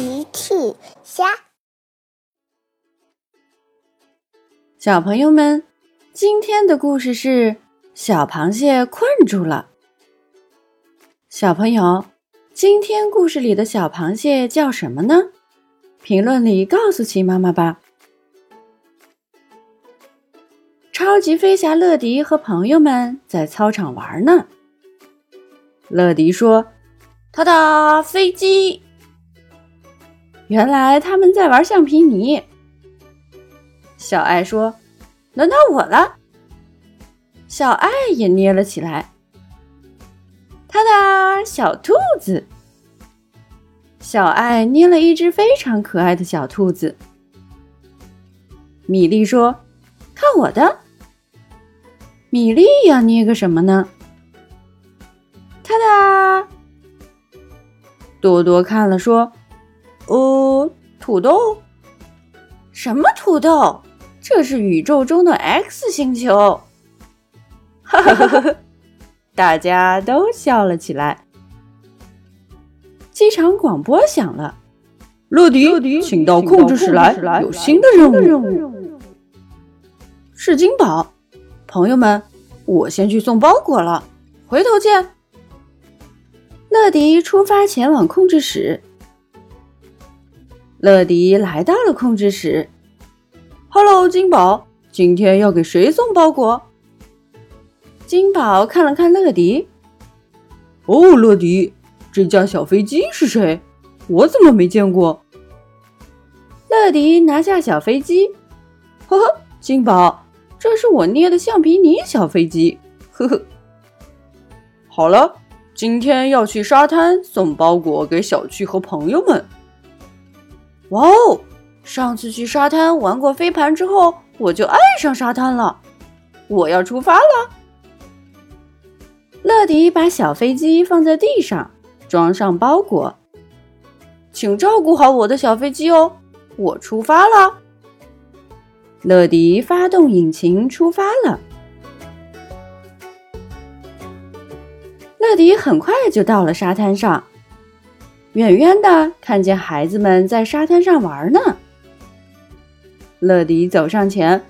奇趣虾，小朋友们，今天的故事是小螃蟹困住了。小朋友，今天故事里的小螃蟹叫什么呢？评论里告诉奇妈妈吧。超级飞侠乐迪和朋友们在操场玩呢。乐迪说：“他的飞机。”原来他们在玩橡皮泥。小爱说：“轮到我了。”小爱也捏了起来。他的小兔子。小爱捏了一只非常可爱的小兔子。米粒说：“看我的。”米粒要捏个什么呢？他的多多看了说。呃，土豆？什么土豆？这是宇宙中的 X 星球！哈哈哈哈！大家都笑了起来。机场广播响了：“乐迪，请到控制室来，有新的任务。是金宝，朋友们，我先去送包裹了，回头见。”乐迪出发前往控制室。乐迪来到了控制室。“Hello，金宝，今天要给谁送包裹？”金宝看了看乐迪。“哦，乐迪，这架小飞机是谁？我怎么没见过？”乐迪拿下小飞机。“呵呵，金宝，这是我捏的橡皮泥小飞机。”呵呵。好了，今天要去沙滩送包裹给小趣和朋友们。哇哦！上次去沙滩玩过飞盘之后，我就爱上沙滩了。我要出发了。乐迪把小飞机放在地上，装上包裹。请照顾好我的小飞机哦。我出发了。乐迪发动引擎出发了。乐迪很快就到了沙滩上。远远的看见孩子们在沙滩上玩呢。乐迪走上前：“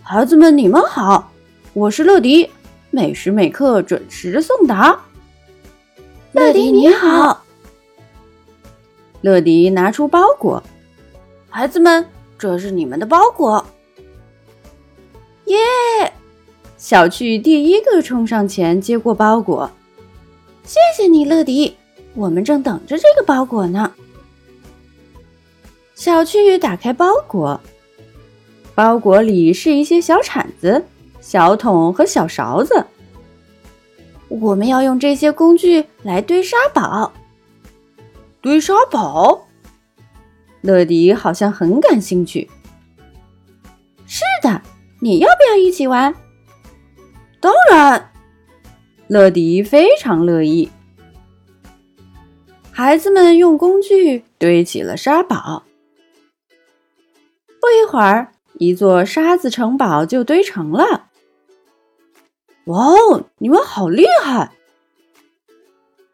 孩子们，你们好，我是乐迪，每时每刻准时送达。”乐迪你好。乐迪拿出包裹：“孩子们，这是你们的包裹。”耶！小趣第一个冲上前接过包裹，谢谢你，乐迪。我们正等着这个包裹呢。小趣打开包裹，包裹里是一些小铲子、小桶和小勺子。我们要用这些工具来堆沙堡。堆沙堡？乐迪好像很感兴趣。是的，你要不要一起玩？当然，乐迪非常乐意。孩子们用工具堆起了沙堡。不一会儿，一座沙子城堡就堆成了。哇哦，你们好厉害！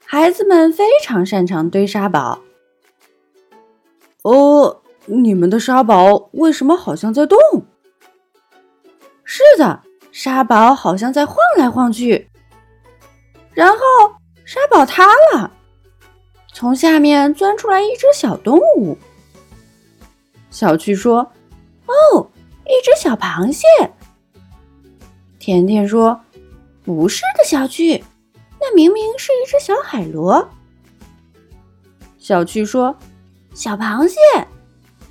孩子们非常擅长堆沙堡。哦，你们的沙堡为什么好像在动？是的，沙堡好像在晃来晃去。然后沙堡塌了。从下面钻出来一只小动物。小趣说：“哦，一只小螃蟹。”甜甜说：“不是的，小趣，那明明是一只小海螺。”小趣说：“小螃蟹，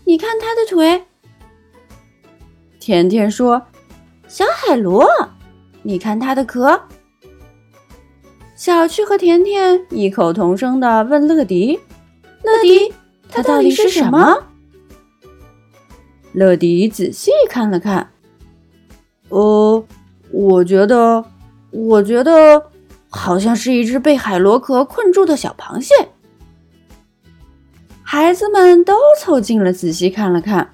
你看它的腿。”甜甜说：“小海螺，你看它的壳。”小趣和甜甜异口同声的问乐迪：“乐迪，它到底是什么？”乐迪仔细看了看，“呃，我觉得，我觉得好像是一只被海螺壳困住的小螃蟹。”孩子们都凑近了，仔细看了看，“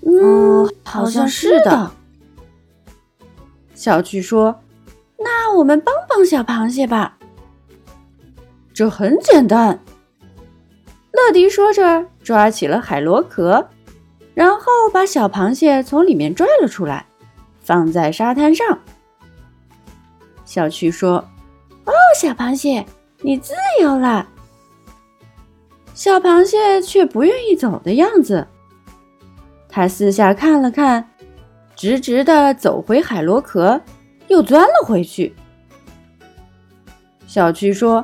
嗯，好像是的。”小趣说。我们帮帮小螃蟹吧。这很简单。乐乐迪说着，抓起了海螺壳，然后把小螃蟹从里面拽了出来，放在沙滩上。小趣说：“哦，小螃蟹，你自由了。”小螃蟹却不愿意走的样子。它四下看了看，直直的走回海螺壳，又钻了回去。小趣说：“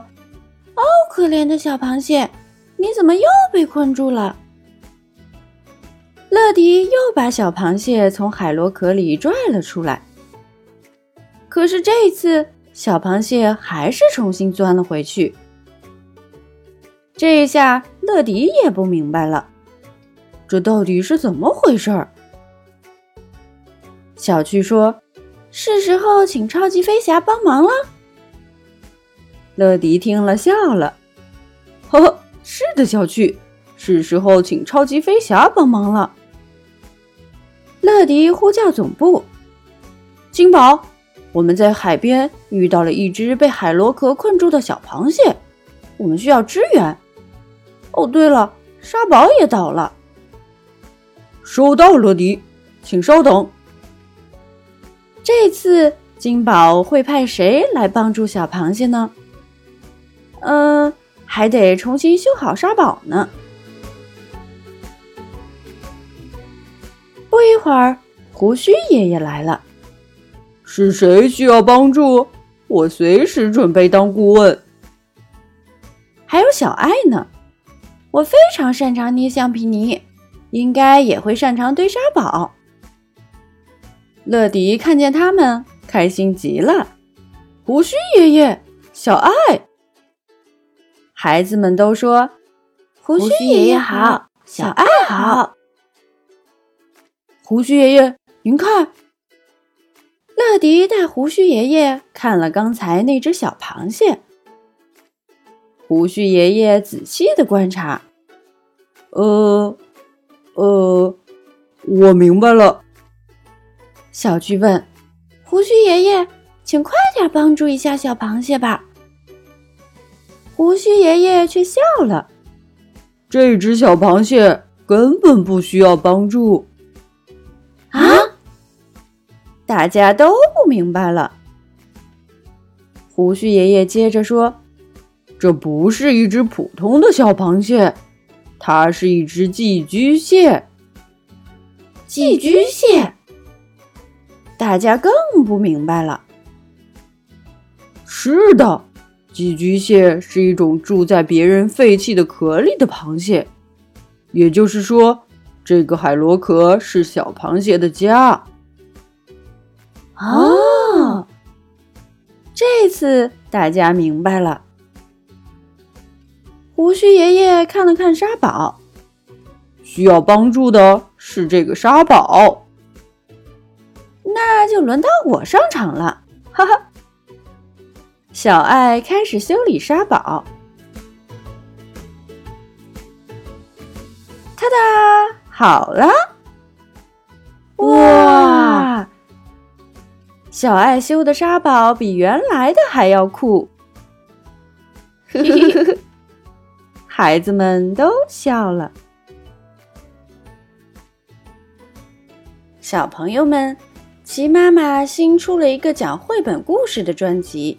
哦，可怜的小螃蟹，你怎么又被困住了？”乐迪又把小螃蟹从海螺壳里拽了出来。可是这一次，小螃蟹还是重新钻了回去。这一下，乐迪也不明白了，这到底是怎么回事儿？小趣说：“是时候请超级飞侠帮忙了。”乐迪听了笑了：“呵呵，是的，小趣，是时候请超级飞侠帮忙了。”乐迪呼叫总部：“金宝。”我们在海边遇到了一只被海螺壳困住的小螃蟹，我们需要支援。哦，对了，沙堡也倒了。收到，乐迪，请稍等。这次金宝会派谁来帮助小螃蟹呢？嗯，还得重新修好沙堡呢。不一会儿，胡须爷爷来了。是谁需要帮助？我随时准备当顾问。还有小爱呢，我非常擅长捏橡皮泥，应该也会擅长堆沙堡。乐迪看见他们，开心极了。胡须爷爷，小爱，孩子们都说：“胡须爷爷好，小爱好。”胡须爷爷，您看。乐迪带胡须爷爷看了刚才那只小螃蟹。胡须爷爷仔细的观察，呃，呃，我明白了。小巨问：“胡须爷爷，请快点帮助一下小螃蟹吧。”胡须爷爷却笑了：“这只小螃蟹根本不需要帮助。”啊大家都不明白了。胡须爷爷接着说：“这不是一只普通的小螃蟹，它是一只寄居蟹。”寄居蟹，大家更不明白了。是的，寄居蟹是一种住在别人废弃的壳里的螃蟹，也就是说，这个海螺壳是小螃蟹的家。哦，这次大家明白了。胡须爷爷看了看沙堡，需要帮助的是这个沙堡，那就轮到我上场了。哈哈，小爱开始修理沙堡，哒哒，好了，哇！小爱修的沙堡比原来的还要酷，孩子们都笑了。小朋友们，齐妈妈新出了一个讲绘本故事的专辑，